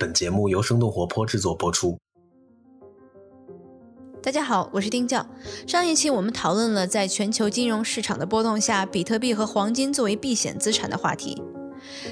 本节目由生动活泼制作播出。大家好，我是丁教。上一期我们讨论了在全球金融市场的波动下，比特币和黄金作为避险资产的话题。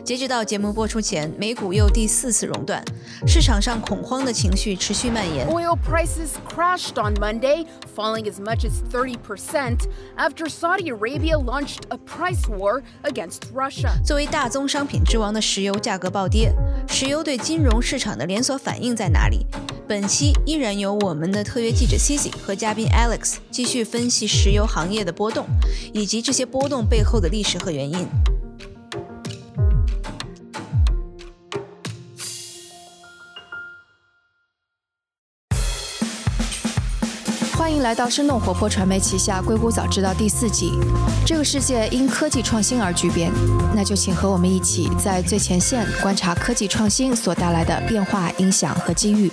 截止到节目播出前，美股又第四次熔断，市场上恐慌的情绪持续蔓延。Oil prices crashed on Monday, falling as much as 30% after Saudi Arabia launched a price war against Russia. 作为大宗商品之王的石油价格暴跌，石油对金融市场的连锁反应在哪里？本期依然由我们的特约记者 Cici 和嘉宾 Alex 继续分析石油行业的波动，以及这些波动背后的历史和原因。来到生动活泼传媒旗下《硅谷早知道》第四季。这个世界因科技创新而巨变，那就请和我们一起在最前线观察科技创新所带来的变化、影响和机遇。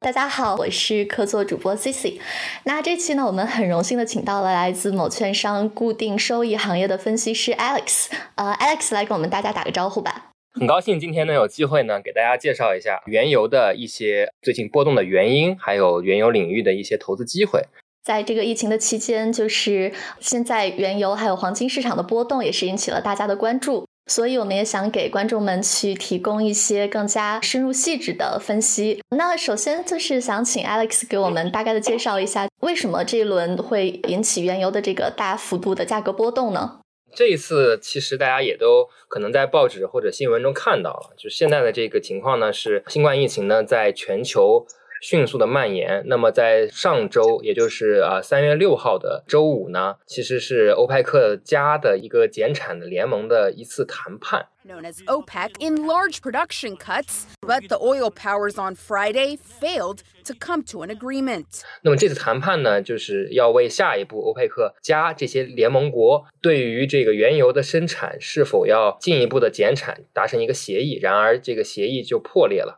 大家好，我是客座主播 Cici。那这期呢，我们很荣幸的请到了来自某券商固定收益行业的分析师 Alex。呃，Alex 来跟我们大家打个招呼吧。很高兴今天呢有机会呢给大家介绍一下原油的一些最近波动的原因，还有原油领域的一些投资机会。在这个疫情的期间，就是现在原油还有黄金市场的波动也是引起了大家的关注，所以我们也想给观众们去提供一些更加深入细致的分析。那首先就是想请 Alex 给我们大概的介绍一下，为什么这一轮会引起原油的这个大幅度的价格波动呢？这一次其实大家也都可能在报纸或者新闻中看到了，就现在的这个情况呢，是新冠疫情呢在全球迅速的蔓延。那么在上周，也就是啊三月六号的周五呢，其实是欧佩克加的一个减产的联盟的一次谈判。known as OPEC, in large production cuts, but the oil powers on Friday failed to come to an agreement. 那么这次谈判呢，就是要为下一步欧佩克加这些联盟国对于这个原油的生产是否要进一步的减产达成一个协议。然而，这个协议就破裂了。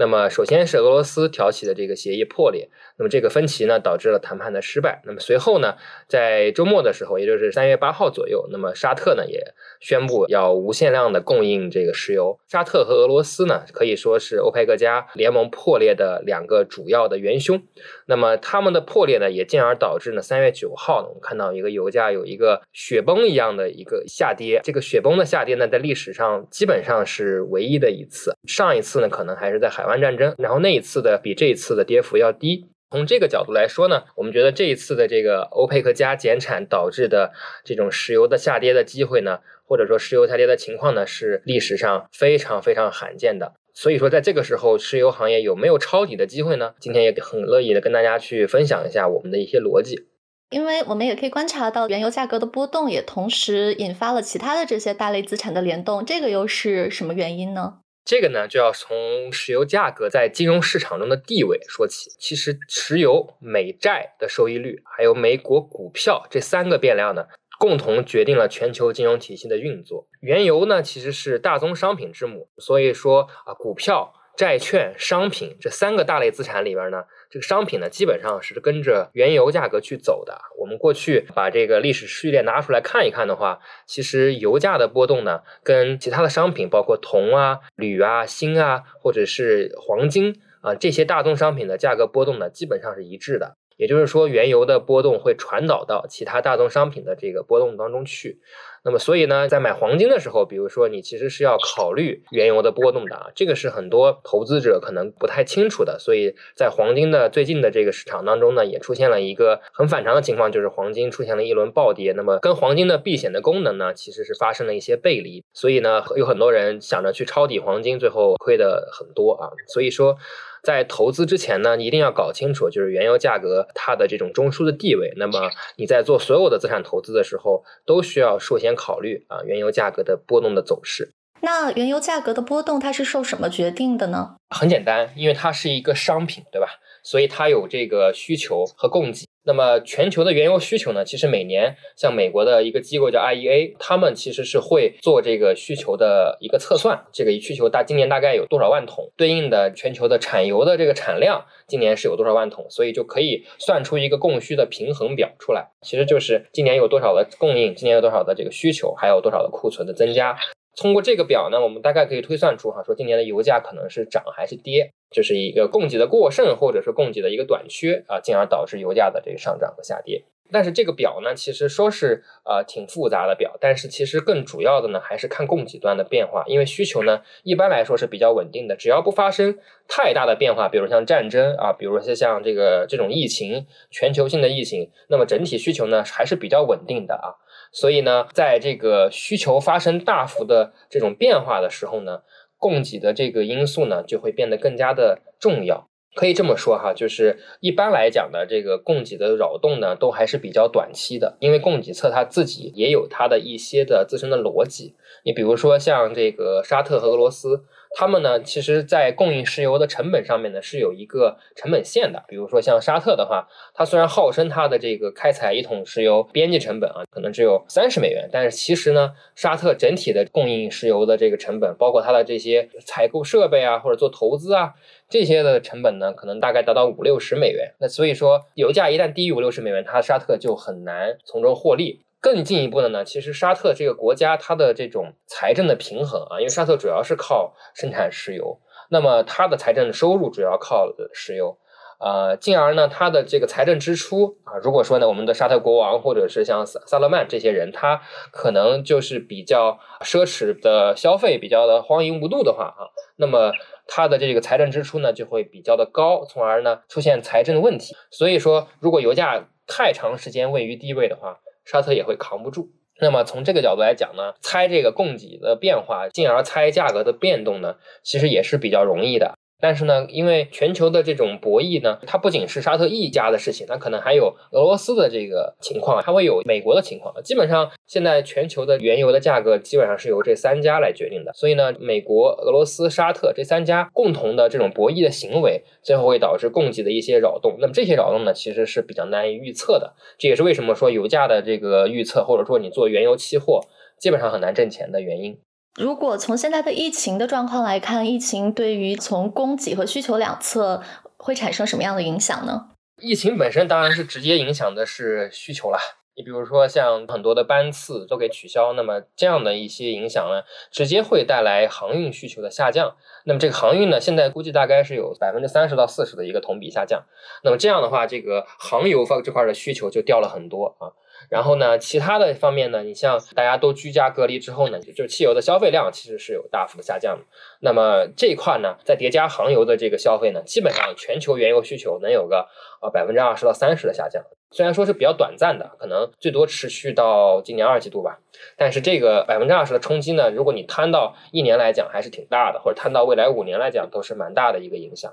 那么，首先是俄罗斯挑起的这个协议破裂，那么这个分歧呢，导致了谈判的失败。那么随后呢，在周末的时候，也就是三月八号左右，那么沙特呢也宣布要无限量的供应这个石油。沙特和俄罗斯呢，可以说是欧佩克加联盟破裂的两个主要的元凶。那么他们的破裂呢，也进而导致呢，三月九号呢，我们看到一个油价有一个雪崩一样的一个下跌。这个雪崩的下跌呢，在历史上基本上是唯一的一次。上一次呢，可能还是在海湾战争，然后那一次的比这一次的跌幅要低。从这个角度来说呢，我们觉得这一次的这个欧佩克加减产导致的这种石油的下跌的机会呢，或者说石油下跌的情况呢，是历史上非常非常罕见的。所以说，在这个时候，石油行业有没有抄底的机会呢？今天也很乐意的跟大家去分享一下我们的一些逻辑。因为我们也可以观察到，原油价格的波动也同时引发了其他的这些大类资产的联动，这个又是什么原因呢？这个呢，就要从石油价格在金融市场中的地位说起。其实，石油、美债的收益率，还有美国股票这三个变量呢，共同决定了全球金融体系的运作。原油呢，其实是大宗商品之母，所以说啊，股票、债券、商品这三个大类资产里边呢。这个商品呢，基本上是跟着原油价格去走的。我们过去把这个历史序列拿出来看一看的话，其实油价的波动呢，跟其他的商品，包括铜啊、铝啊、锌啊，或者是黄金啊这些大宗商品的价格波动呢，基本上是一致的。也就是说，原油的波动会传导到其他大宗商品的这个波动当中去。那么，所以呢，在买黄金的时候，比如说你其实是要考虑原油的波动的啊，这个是很多投资者可能不太清楚的。所以在黄金的最近的这个市场当中呢，也出现了一个很反常的情况，就是黄金出现了一轮暴跌。那么跟黄金的避险的功能呢，其实是发生了一些背离。所以呢，有很多人想着去抄底黄金，最后亏的很多啊。所以说。在投资之前呢，你一定要搞清楚，就是原油价格它的这种中枢的地位。那么你在做所有的资产投资的时候，都需要首先考虑啊原油价格的波动的走势。那原油价格的波动它是受什么决定的呢？很简单，因为它是一个商品，对吧？所以它有这个需求和供给。那么全球的原油需求呢？其实每年像美国的一个机构叫 IEA，他们其实是会做这个需求的一个测算。这个需求大今年大概有多少万桶？对应的全球的产油的这个产量今年是有多少万桶？所以就可以算出一个供需的平衡表出来。其实就是今年有多少的供应，今年有多少的这个需求，还有多少的库存的增加。通过这个表呢，我们大概可以推算出哈，说今年的油价可能是涨还是跌，就是一个供给的过剩或者是供给的一个短缺啊，进而导致油价的这个上涨和下跌。但是这个表呢，其实说是呃挺复杂的表，但是其实更主要的呢还是看供给端的变化，因为需求呢一般来说是比较稳定的，只要不发生太大的变化，比如像战争啊，比如说像这个这种疫情，全球性的疫情，那么整体需求呢还是比较稳定的啊。所以呢，在这个需求发生大幅的这种变化的时候呢，供给的这个因素呢就会变得更加的重要。可以这么说哈，就是一般来讲呢，这个供给的扰动呢，都还是比较短期的，因为供给侧它自己也有它的一些的自身的逻辑。你比如说像这个沙特和俄罗斯。他们呢，其实，在供应石油的成本上面呢，是有一个成本线的。比如说像沙特的话，它虽然号称它的这个开采一桶石油边际成本啊，可能只有三十美元，但是其实呢，沙特整体的供应石油的这个成本，包括它的这些采购设备啊，或者做投资啊，这些的成本呢，可能大概达到五六十美元。那所以说，油价一旦低于五六十美元，它沙特就很难从中获利。更进一步的呢，其实沙特这个国家它的这种财政的平衡啊，因为沙特主要是靠生产石油，那么它的财政收入主要靠石油，呃，进而呢，它的这个财政支出啊，如果说呢，我们的沙特国王或者是像萨萨勒曼这些人，他可能就是比较奢侈的消费，比较的荒淫无度的话啊，那么他的这个财政支出呢就会比较的高，从而呢出现财政的问题。所以说，如果油价太长时间位于低位的话，沙特也会扛不住。那么从这个角度来讲呢，猜这个供给的变化，进而猜价格的变动呢，其实也是比较容易的。但是呢，因为全球的这种博弈呢，它不仅是沙特一家的事情，它可能还有俄罗斯的这个情况，还会有美国的情况。基本上现在全球的原油的价格基本上是由这三家来决定的。所以呢，美国、俄罗斯、沙特这三家共同的这种博弈的行为，最后会导致供给的一些扰动。那么这些扰动呢，其实是比较难以预测的。这也是为什么说油价的这个预测，或者说你做原油期货，基本上很难挣钱的原因。如果从现在的疫情的状况来看，疫情对于从供给和需求两侧会产生什么样的影响呢？疫情本身当然是直接影响的是需求了。你比如说像很多的班次都给取消，那么这样的一些影响呢，直接会带来航运需求的下降。那么这个航运呢，现在估计大概是有百分之三十到四十的一个同比下降。那么这样的话，这个航油方这块的需求就掉了很多啊。然后呢，其他的方面呢，你像大家都居家隔离之后呢，就是汽油的消费量其实是有大幅的下降的。那么这一块呢，再叠加航油的这个消费呢，基本上全球原油需求能有个呃百分之二十到三十的下降。虽然说是比较短暂的，可能最多持续到今年二季度吧，但是这个百分之二十的冲击呢，如果你摊到一年来讲，还是挺大的，或者摊到未来五年来讲，都是蛮大的一个影响。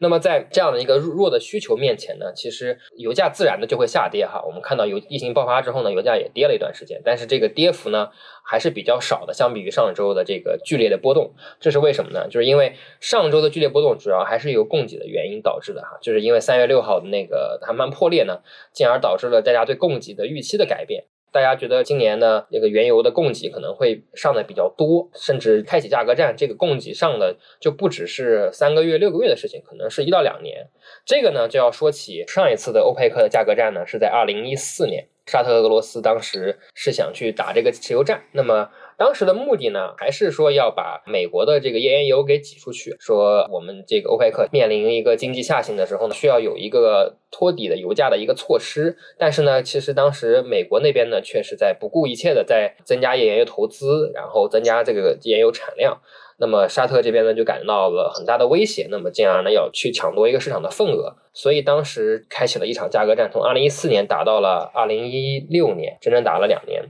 那么在这样的一个弱的需求面前呢，其实油价自然的就会下跌哈。我们看到油疫情爆发之后呢，油价也跌了一段时间，但是这个跌幅呢还是比较少的，相比于上周的这个剧烈的波动。这是为什么呢？就是因为上周的剧烈波动主要还是由供给的原因导致的哈，就是因为三月六号的那个谈判破裂呢，进而导致了大家对供给的预期的改变。大家觉得今年的，这个原油的供给可能会上的比较多，甚至开启价格战，这个供给上的就不只是三个月、六个月的事情，可能是一到两年。这个呢，就要说起上一次的欧佩克的价格战呢，是在二零一四年，沙特俄罗斯当时是想去打这个石油战，那么。当时的目的呢，还是说要把美国的这个页岩油给挤出去，说我们这个欧佩克面临一个经济下行的时候呢，需要有一个托底的油价的一个措施。但是呢，其实当时美国那边呢，却是在不顾一切的在增加页岩油投资，然后增加这个页岩油产量。那么沙特这边呢，就感到了很大的威胁，那么进而呢要去抢夺一个市场的份额，所以当时开启了一场价格战，从二零一四年打到了二零一六年，整整打了两年。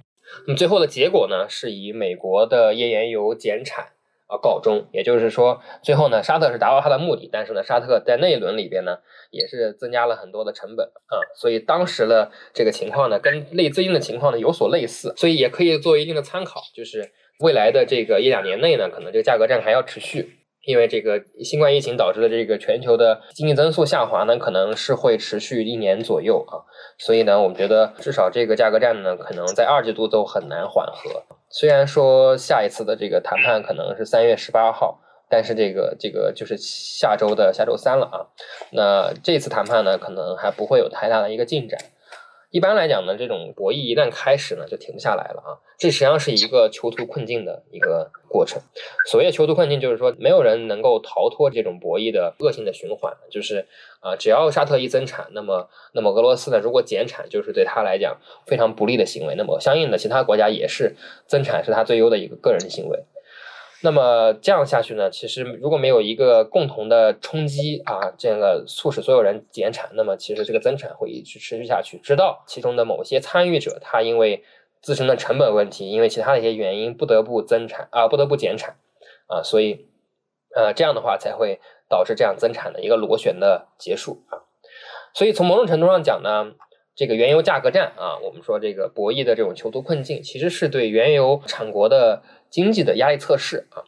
那么最后的结果呢，是以美国的页岩油减产啊告终。也就是说，最后呢，沙特是达到它的目的，但是呢，沙特在那一轮里边呢，也是增加了很多的成本啊。所以当时的这个情况呢，跟类最近的情况呢有所类似，所以也可以做一定的参考。就是未来的这个一两年内呢，可能这个价格战还要持续。因为这个新冠疫情导致的这个全球的经济增速下滑呢，可能是会持续一年左右啊，所以呢，我们觉得至少这个价格战呢，可能在二季度都很难缓和。虽然说下一次的这个谈判可能是三月十八号，但是这个这个就是下周的下周三了啊。那这次谈判呢，可能还不会有太大的一个进展。一般来讲呢，这种博弈一旦开始呢，就停不下来了啊。这实际上是一个囚徒困境的一个过程。所谓囚徒困境，就是说没有人能够逃脱这种博弈的恶性的循环。就是啊，只要沙特一增产，那么那么俄罗斯呢，如果减产，就是对他来讲非常不利的行为。那么相应的，其他国家也是增产是他最优的一个个人行为。那么这样下去呢？其实如果没有一个共同的冲击啊，这个促使所有人减产，那么其实这个增产会一直持续下去，直到其中的某些参与者他因为自身的成本问题，因为其他的一些原因不得不增产啊，不得不减产啊，所以呃这样的话才会导致这样增产的一个螺旋的结束啊。所以从某种程度上讲呢，这个原油价格战啊，我们说这个博弈的这种囚徒困境，其实是对原油产国的。经济的压力测试啊，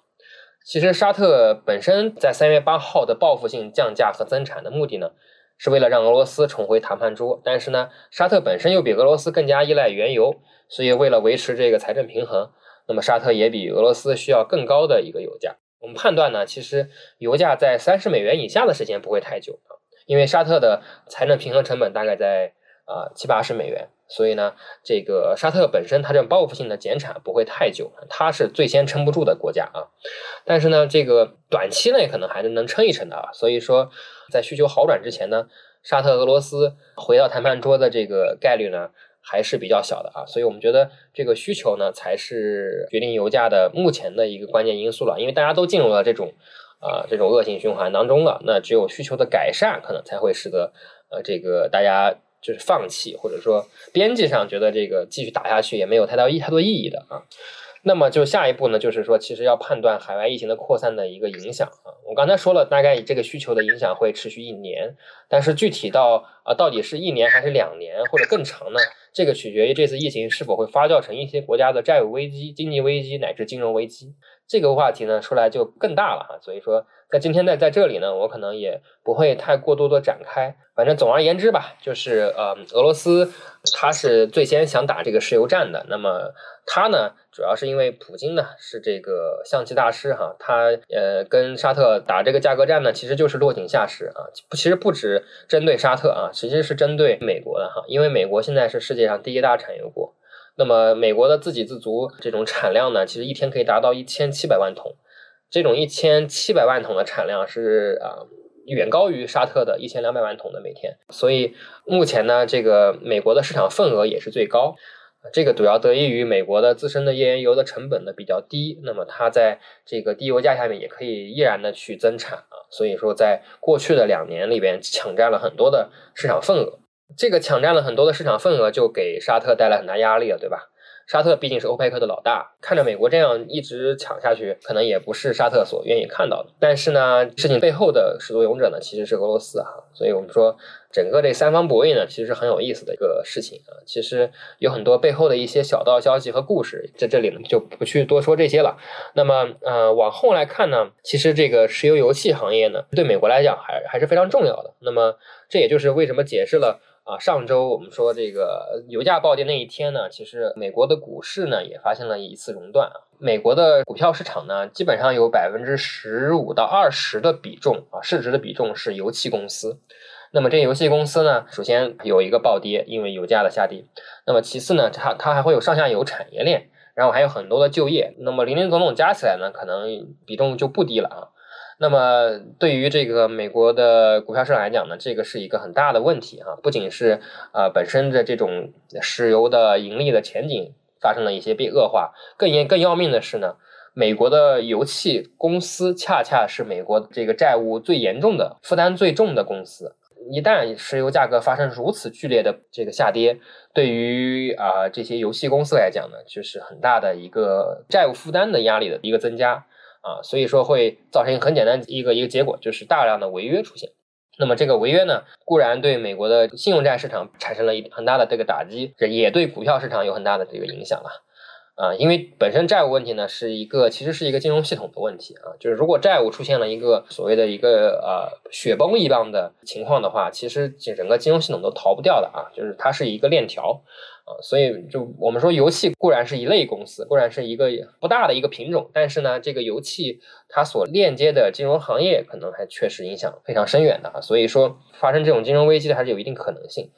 其实沙特本身在三月八号的报复性降价和增产的目的呢，是为了让俄罗斯重回谈判桌。但是呢，沙特本身又比俄罗斯更加依赖原油，所以为了维持这个财政平衡，那么沙特也比俄罗斯需要更高的一个油价。我们判断呢，其实油价在三十美元以下的时间不会太久啊，因为沙特的财政平衡成本大概在啊七八十美元。所以呢，这个沙特本身它这种报复性的减产不会太久，它是最先撑不住的国家啊。但是呢，这个短期内可能还是能撑一撑的啊。所以说，在需求好转之前呢，沙特俄罗斯回到谈判桌的这个概率呢还是比较小的啊。所以我们觉得这个需求呢才是决定油价的目前的一个关键因素了，因为大家都进入了这种啊这种恶性循环当中了。那只有需求的改善，可能才会使得呃这个大家。就是放弃，或者说边际上觉得这个继续打下去也没有太大意太多意义的啊。那么就下一步呢，就是说其实要判断海外疫情的扩散的一个影响啊。我刚才说了，大概这个需求的影响会持续一年，但是具体到啊到底是一年还是两年或者更长呢？这个取决于这次疫情是否会发酵成一些国家的债务危机、经济危机乃至金融危机。这个话题呢说来就更大了哈，所以说。在今天在在这里呢，我可能也不会太过多的展开。反正总而言之吧，就是呃，俄罗斯他是最先想打这个石油战的。那么他呢，主要是因为普京呢是这个象棋大师哈，他呃跟沙特打这个价格战呢，其实就是落井下石啊。其实不止针对沙特啊，其实是针对美国的哈，因为美国现在是世界上第一大产油国。那么美国的自给自足这种产量呢，其实一天可以达到一千七百万桶。这种一千七百万桶的产量是啊，远高于沙特的一千两百万桶的每天。所以目前呢，这个美国的市场份额也是最高。这个主要得益于美国的自身的页岩油的成本呢比较低，那么它在这个低油价下面也可以依然的去增产啊。所以说，在过去的两年里边，抢占了很多的市场份额。这个抢占了很多的市场份额，就给沙特带来很大压力了，对吧？沙特毕竟是欧佩克的老大，看着美国这样一直抢下去，可能也不是沙特所愿意看到的。但是呢，事情背后的始作俑者呢，其实是俄罗斯哈。所以我们说，整个这三方博弈呢，其实是很有意思的一个事情啊。其实有很多背后的一些小道消息和故事，在这里呢就不去多说这些了。那么，呃，往后来看呢，其实这个石油油气行业呢，对美国来讲还还是非常重要的。那么，这也就是为什么解释了。啊，上周我们说这个油价暴跌那一天呢，其实美国的股市呢也发生了一次熔断啊。美国的股票市场呢，基本上有百分之十五到二十的比重啊，市值的比重是油气公司。那么这油气公司呢，首先有一个暴跌，因为油价的下跌。那么其次呢，它它还会有上下游产业链，然后还有很多的就业。那么零零总总加起来呢，可能比重就不低了啊。那么对于这个美国的股票市场来讲呢，这个是一个很大的问题啊！不仅是啊本身的这种石油的盈利的前景发生了一些变恶化，更严更要命的是呢，美国的油气公司恰恰是美国这个债务最严重的、负担最重的公司。一旦石油价格发生如此剧烈的这个下跌，对于啊这些油气公司来讲呢，就是很大的一个债务负担的压力的一个增加。啊，所以说会造成一个很简单一个一个结果，就是大量的违约出现。那么这个违约呢，固然对美国的信用债市场产生了一很大的这个打击，也对股票市场有很大的这个影响了。啊，因为本身债务问题呢是一个其实是一个金融系统的问题啊，就是如果债务出现了一个所谓的一个呃雪崩一样的情况的话，其实整个金融系统都逃不掉的啊，就是它是一个链条。啊，所以就我们说，油气固然是一类公司，固然是一个不大的一个品种，但是呢，这个油气它所链接的金融行业可能还确实影响非常深远的啊。所以说，发生这种金融危机的还是有一定可能性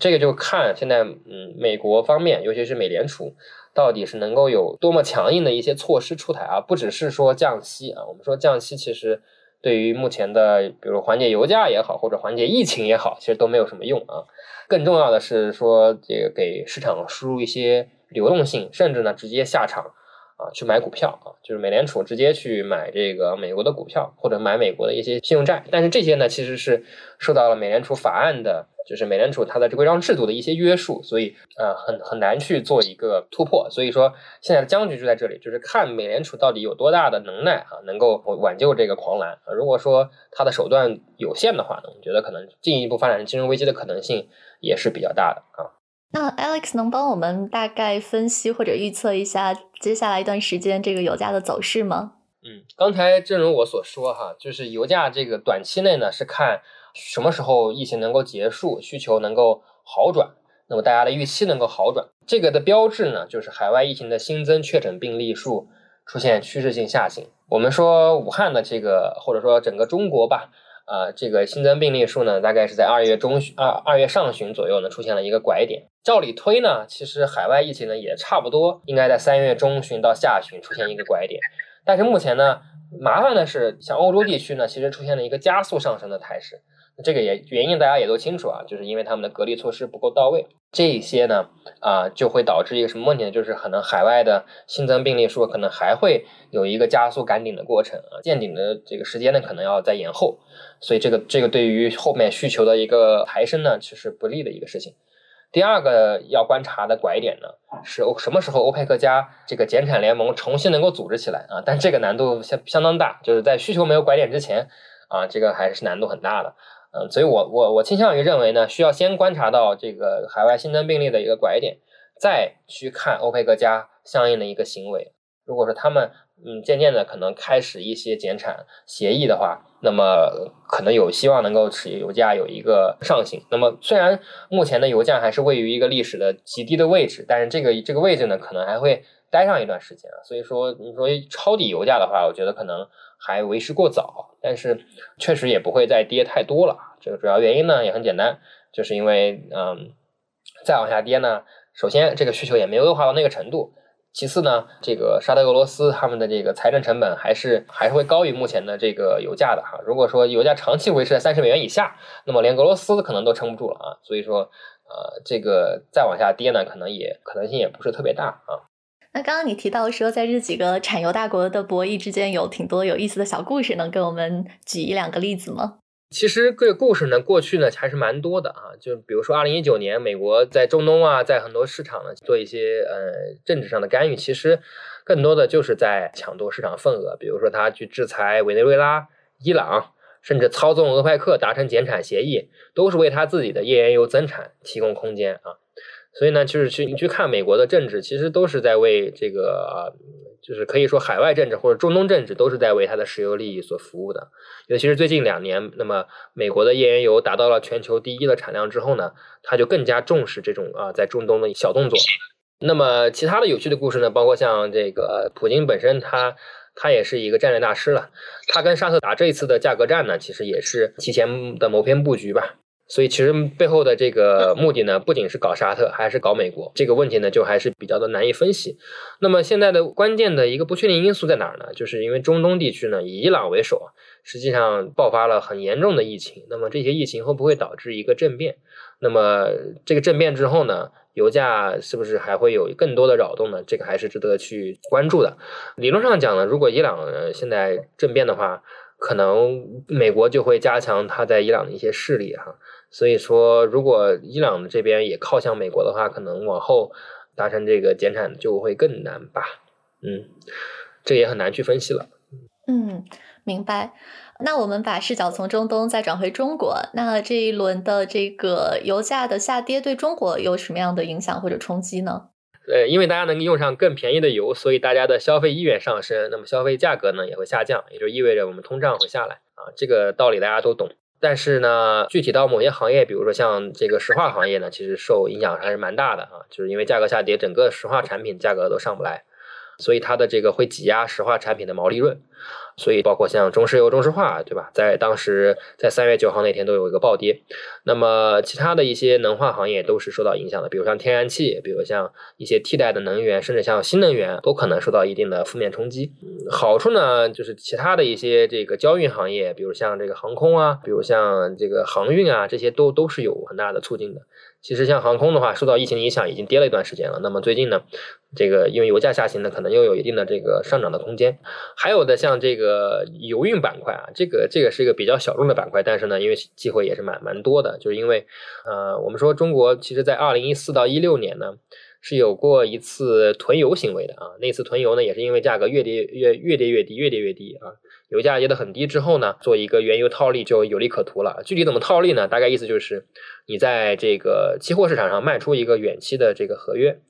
这个就看现在嗯美国方面，尤其是美联储到底是能够有多么强硬的一些措施出台啊，不只是说降息啊，我们说降息其实对于目前的比如缓解油价也好，或者缓解疫情也好，其实都没有什么用啊。更重要的是说这个给市场输入一些流动性，甚至呢直接下场。啊，去买股票啊，就是美联储直接去买这个美国的股票，或者买美国的一些信用债。但是这些呢，其实是受到了美联储法案的，就是美联储它的规章制度的一些约束，所以呃，很很难去做一个突破。所以说，现在的僵局就在这里，就是看美联储到底有多大的能耐啊，能够挽救这个狂澜啊。如果说它的手段有限的话呢，我觉得可能进一步发展金融危机的可能性也是比较大的啊。那 Alex 能帮我们大概分析或者预测一下接下来一段时间这个油价的走势吗？嗯，刚才正如我所说哈，就是油价这个短期内呢是看什么时候疫情能够结束，需求能够好转，那么大家的预期能够好转，这个的标志呢就是海外疫情的新增确诊病例数出现趋势性下行。我们说武汉的这个或者说整个中国吧。啊，这个新增病例数呢，大概是在二月中旬、二二月上旬左右呢，出现了一个拐点。照理推呢，其实海外疫情呢也差不多应该在三月中旬到下旬出现一个拐点。但是目前呢，麻烦的是，像欧洲地区呢，其实出现了一个加速上升的态势。这个也原因大家也都清楚啊，就是因为他们的隔离措施不够到位。这些呢，啊，就会导致一个什么问题呢？就是可能海外的新增病例数可能还会有一个加速赶顶的过程啊，见顶的这个时间呢，可能要再延后。所以这个这个对于后面需求的一个抬升呢，其实不利的一个事情。第二个要观察的拐点呢，是欧什么时候欧佩克加这个减产联盟重新能够组织起来啊？但这个难度相相当大，就是在需求没有拐点之前啊，这个还是难度很大的。嗯，所以我我我倾向于认为呢，需要先观察到这个海外新增病例的一个拐点，再去看欧佩克加相应的一个行为。如果说他们嗯渐渐的可能开始一些减产协议的话，那么可能有希望能够使油价有一个上行。那么虽然目前的油价还是位于一个历史的极低的位置，但是这个这个位置呢，可能还会待上一段时间啊。所以说你说抄底油价的话，我觉得可能还为时过早。但是确实也不会再跌太多了。这个主要原因呢也很简单，就是因为嗯再往下跌呢，首先这个需求也没有恶化到那个程度。其次呢，这个沙特俄罗斯他们的这个财政成本还是还是会高于目前的这个油价的哈。如果说油价长期维持在三十美元以下，那么连俄罗斯可能都撑不住了啊。所以说，呃，这个再往下跌呢，可能也可能性也不是特别大啊。那刚刚你提到说，在这几个产油大国的博弈之间有挺多有意思的小故事，能给我们举一两个例子吗？其实这个故事呢，过去呢还是蛮多的啊。就比如说，二零一九年，美国在中东啊，在很多市场呢做一些呃政治上的干预，其实更多的就是在抢夺市场份额。比如说，他去制裁委内瑞拉、伊朗，甚至操纵俄派克达成减产协议，都是为他自己的页岩油增产提供空间啊。所以呢，就是去你去看美国的政治，其实都是在为这个啊。就是可以说，海外政治或者中东政治都是在为它的石油利益所服务的。尤其是最近两年，那么美国的页岩油达到了全球第一的产量之后呢，它就更加重视这种啊在中东的小动作。那么其他的有趣的故事呢，包括像这个普京本身，他他也是一个战略大师了。他跟沙特打这一次的价格战呢，其实也是提前的谋篇布局吧。所以其实背后的这个目的呢，不仅是搞沙特，还是搞美国。这个问题呢，就还是比较的难以分析。那么现在的关键的一个不确定因素在哪儿呢？就是因为中东地区呢，以伊朗为首，实际上爆发了很严重的疫情。那么这些疫情会不会导致一个政变？那么这个政变之后呢，油价是不是还会有更多的扰动呢？这个还是值得去关注的。理论上讲呢，如果伊朗现在政变的话，可能美国就会加强他在伊朗的一些势力哈。所以说，如果伊朗这边也靠向美国的话，可能往后达成这个减产就会更难吧。嗯，这也很难去分析了。嗯，明白。那我们把视角从中东再转回中国，那这一轮的这个油价的下跌对中国有什么样的影响或者冲击呢？呃，因为大家能用上更便宜的油，所以大家的消费意愿上升，那么消费价格呢也会下降，也就意味着我们通胀会下来啊。这个道理大家都懂。但是呢，具体到某些行业，比如说像这个石化行业呢，其实受影响还是蛮大的啊，就是因为价格下跌，整个石化产品价格都上不来。所以它的这个会挤压石化产品的毛利润。所以，包括像中石油、中石化，对吧？在当时，在三月九号那天都有一个暴跌。那么，其他的一些能化行业都是受到影响的，比如像天然气，比如像一些替代的能源，甚至像新能源，都可能受到一定的负面冲击。好处呢，就是其他的一些这个交运行业，比如像这个航空啊，比如像这个航运啊，这些都都是有很大的促进的。其实像航空的话，受到疫情影响，已经跌了一段时间了。那么最近呢，这个因为油价下行呢，可能又有一定的这个上涨的空间。还有的像这个油运板块啊，这个这个是一个比较小众的板块，但是呢，因为机会也是蛮蛮多的，就是因为呃，我们说中国其实在二零一四到一六年呢。是有过一次囤油行为的啊，那次囤油呢，也是因为价格越跌越越跌越低，越跌越低啊，油价跌得很低之后呢，做一个原油套利就有利可图了。具体怎么套利呢？大概意思就是你在这个期货市场上卖出一个远期的这个合约，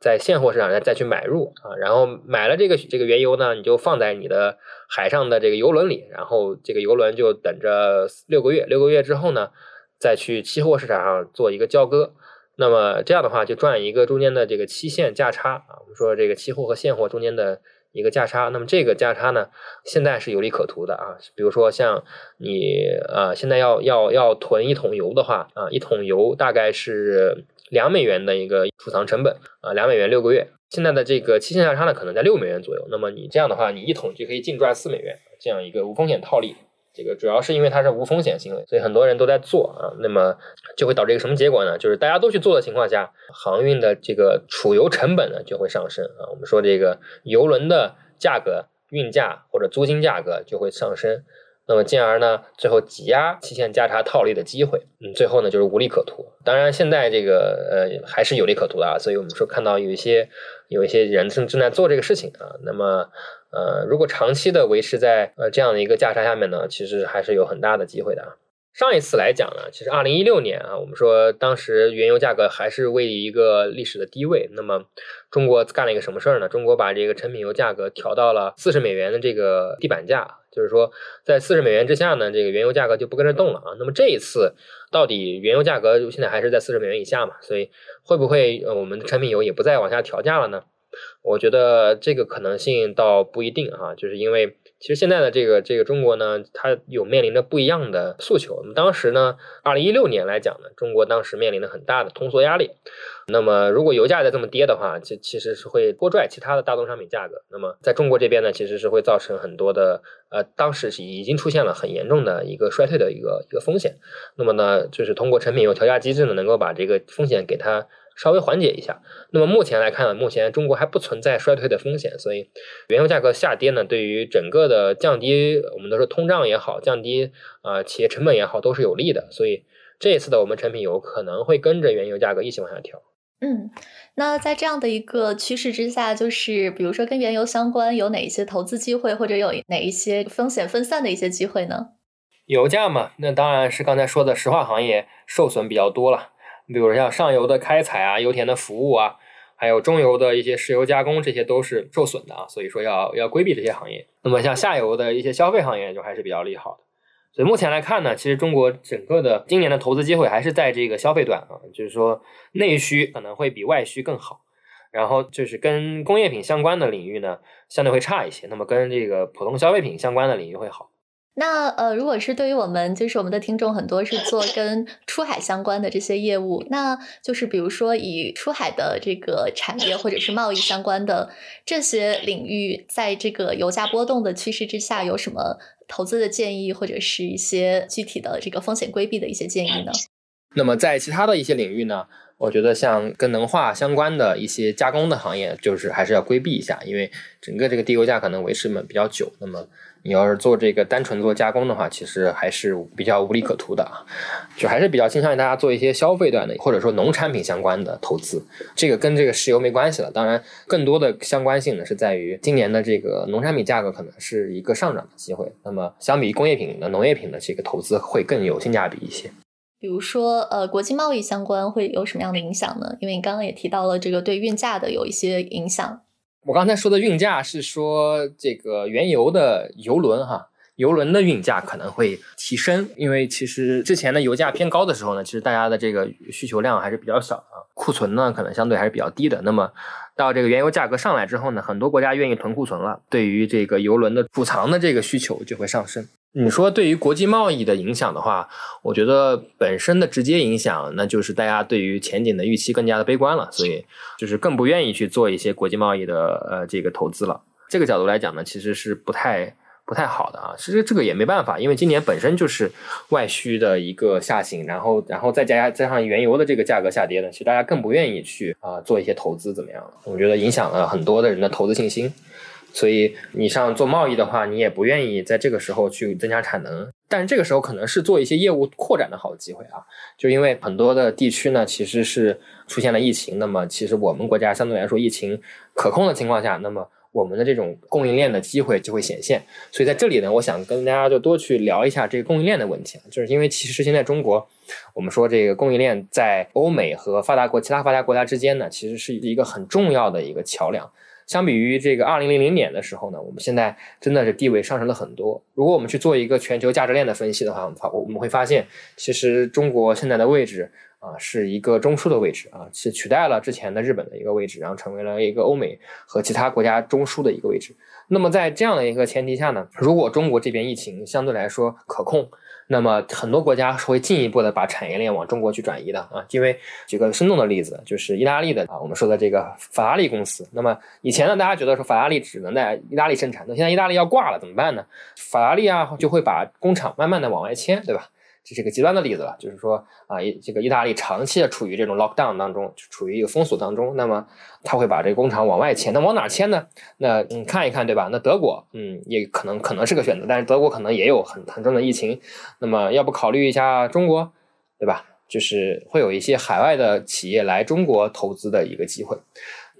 在现货市场上再去买入啊，然后买了这个这个原油呢，你就放在你的海上的这个油轮里，然后这个油轮就等着六个月，六个月之后呢，再去期货市场上做一个交割。那么这样的话，就赚一个中间的这个期限价差啊。我们说这个期货和现货中间的一个价差，那么这个价差呢，现在是有利可图的啊。比如说像你呃，现在要要要囤一桶油的话啊，一桶油大概是两美元的一个储藏成本啊，两美元六个月。现在的这个期限价差呢，可能在六美元左右。那么你这样的话，你一桶就可以净赚四美元，这样一个无风险套利。这个主要是因为它是无风险行为，所以很多人都在做啊，那么就会导致一个什么结果呢？就是大家都去做的情况下，航运的这个储油成本呢就会上升啊。我们说这个油轮的价格、运价或者租金价格就会上升。那么进而呢，最后挤压期限价差套利的机会，嗯，最后呢就是无利可图。当然，现在这个呃还是有利可图的啊，所以我们说看到有一些有一些人正正在做这个事情啊。那么呃，如果长期的维持在呃这样的一个价差下面呢，其实还是有很大的机会的啊。上一次来讲呢，其实二零一六年啊，我们说当时原油价格还是位于一个历史的低位。那么中国干了一个什么事儿呢？中国把这个成品油价格调到了四十美元的这个地板价，就是说在四十美元之下呢，这个原油价格就不跟着动了啊。那么这一次到底原油价格现在还是在四十美元以下嘛？所以会不会我们的成品油也不再往下调价了呢？我觉得这个可能性倒不一定哈，就是因为其实现在的这个这个中国呢，它有面临着不一样的诉求。那么当时呢，二零一六年来讲呢，中国当时面临着很大的通缩压力。那么如果油价再这么跌的话，其其实是会拖拽其他的大宗商品价格。那么在中国这边呢，其实是会造成很多的呃，当时是已经出现了很严重的一个衰退的一个一个风险。那么呢，就是通过成品油调价机制呢，能够把这个风险给它。稍微缓解一下。那么目前来看呢，目前中国还不存在衰退的风险，所以原油价格下跌呢，对于整个的降低，我们都说通胀也好，降低啊企业成本也好，都是有利的。所以这一次的我们成品油可能会跟着原油价格一起往下调。嗯，那在这样的一个趋势之下，就是比如说跟原油相关有哪一些投资机会，或者有哪一些风险分散的一些机会呢？油价嘛，那当然是刚才说的石化行业受损比较多了。比如像上游的开采啊、油田的服务啊，还有中游的一些石油加工，这些都是受损的啊。所以说要要规避这些行业。那么像下游的一些消费行业就还是比较利好的。所以目前来看呢，其实中国整个的今年的投资机会还是在这个消费端啊，就是说内需可能会比外需更好。然后就是跟工业品相关的领域呢，相对会差一些。那么跟这个普通消费品相关的领域会好。那呃，如果是对于我们，就是我们的听众很多是做跟出海相关的这些业务，那就是比如说以出海的这个产业或者是贸易相关的这些领域，在这个油价波动的趋势之下，有什么投资的建议，或者是一些具体的这个风险规避的一些建议呢？那么在其他的一些领域呢，我觉得像跟能化相关的一些加工的行业，就是还是要规避一下，因为整个这个低油价可能维持们比较久，那么。你要是做这个单纯做加工的话，其实还是比较无利可图的啊，就还是比较倾向于大家做一些消费端的，或者说农产品相关的投资。这个跟这个石油没关系了。当然，更多的相关性呢是在于今年的这个农产品价格可能是一个上涨的机会。那么，相比工业品的农业品的这个投资会更有性价比一些。比如说，呃，国际贸易相关会有什么样的影响呢？因为你刚刚也提到了这个对运价的有一些影响。我刚才说的运价是说这个原油的油轮哈，油轮的运价可能会提升，因为其实之前的油价偏高的时候呢，其实大家的这个需求量还是比较小的，库存呢可能相对还是比较低的。那么到这个原油价格上来之后呢，很多国家愿意囤库存了，对于这个油轮的储藏的这个需求就会上升。你说对于国际贸易的影响的话，我觉得本身的直接影响，那就是大家对于前景的预期更加的悲观了，所以就是更不愿意去做一些国际贸易的呃这个投资了。这个角度来讲呢，其实是不太不太好的啊。其实这个也没办法，因为今年本身就是外需的一个下行，然后然后再加加上原油的这个价格下跌呢，其实大家更不愿意去啊做一些投资，怎么样？我觉得影响了很多的人的投资信心。所以你像做贸易的话，你也不愿意在这个时候去增加产能，但是这个时候可能是做一些业务扩展的好机会啊。就因为很多的地区呢，其实是出现了疫情，那么其实我们国家相对来说疫情可控的情况下，那么我们的这种供应链的机会就会显现。所以在这里呢，我想跟大家就多去聊一下这个供应链的问题啊，就是因为其实现在中国，我们说这个供应链在欧美和发达国其他发达国家之间呢，其实是一个很重要的一个桥梁。相比于这个二零零零年的时候呢，我们现在真的是地位上升了很多。如果我们去做一个全球价值链的分析的话，我们会发现，其实中国现在的位置啊，是一个中枢的位置啊，是取代了之前的日本的一个位置，然后成为了一个欧美和其他国家中枢的一个位置。那么在这样的一个前提下呢，如果中国这边疫情相对来说可控，那么很多国家是会进一步的把产业链往中国去转移的啊，因为举个生动的例子，就是意大利的啊，我们说的这个法拉利公司。那么以前呢，大家觉得说法拉利只能在意大利生产，那现在意大利要挂了怎么办呢？法拉利啊就会把工厂慢慢的往外迁，对吧？这是个极端的例子了，就是说啊，这个意大利长期的处于这种 lockdown 当中，就处于一个封锁当中，那么他会把这个工厂往外迁，那往哪迁呢？那嗯，看一看，对吧？那德国，嗯，也可能可能是个选择，但是德国可能也有很很重的疫情，那么要不考虑一下中国，对吧？就是会有一些海外的企业来中国投资的一个机会。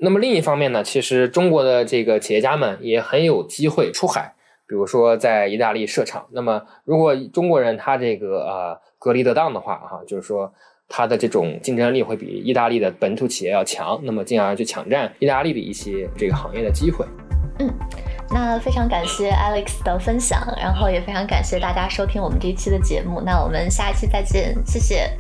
那么另一方面呢，其实中国的这个企业家们也很有机会出海。比如说在意大利设厂，那么如果中国人他这个呃隔离得当的话，哈，就是说他的这种竞争力会比意大利的本土企业要强，那么进而去抢占意大利的一些这个行业的机会。嗯，那非常感谢 Alex 的分享，然后也非常感谢大家收听我们这一期的节目，那我们下一期再见，谢谢。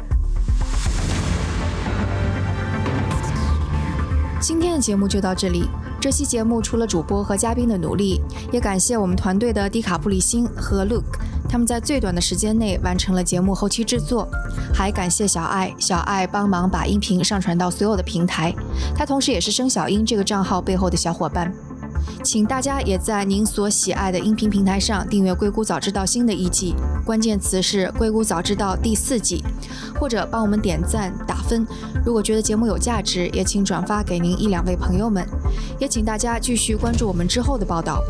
今天的节目就到这里。这期节目除了主播和嘉宾的努力，也感谢我们团队的迪卡布里辛和 Luke，他们在最短的时间内完成了节目后期制作。还感谢小爱，小爱帮忙把音频上传到所有的平台，他同时也是生小英这个账号背后的小伙伴。请大家也在您所喜爱的音频平台上订阅《硅谷早知道》新的一季，关键词是《硅谷早知道》第四季，或者帮我们点赞打分。如果觉得节目有价值，也请转发给您一两位朋友们。也请大家继续关注我们之后的报道。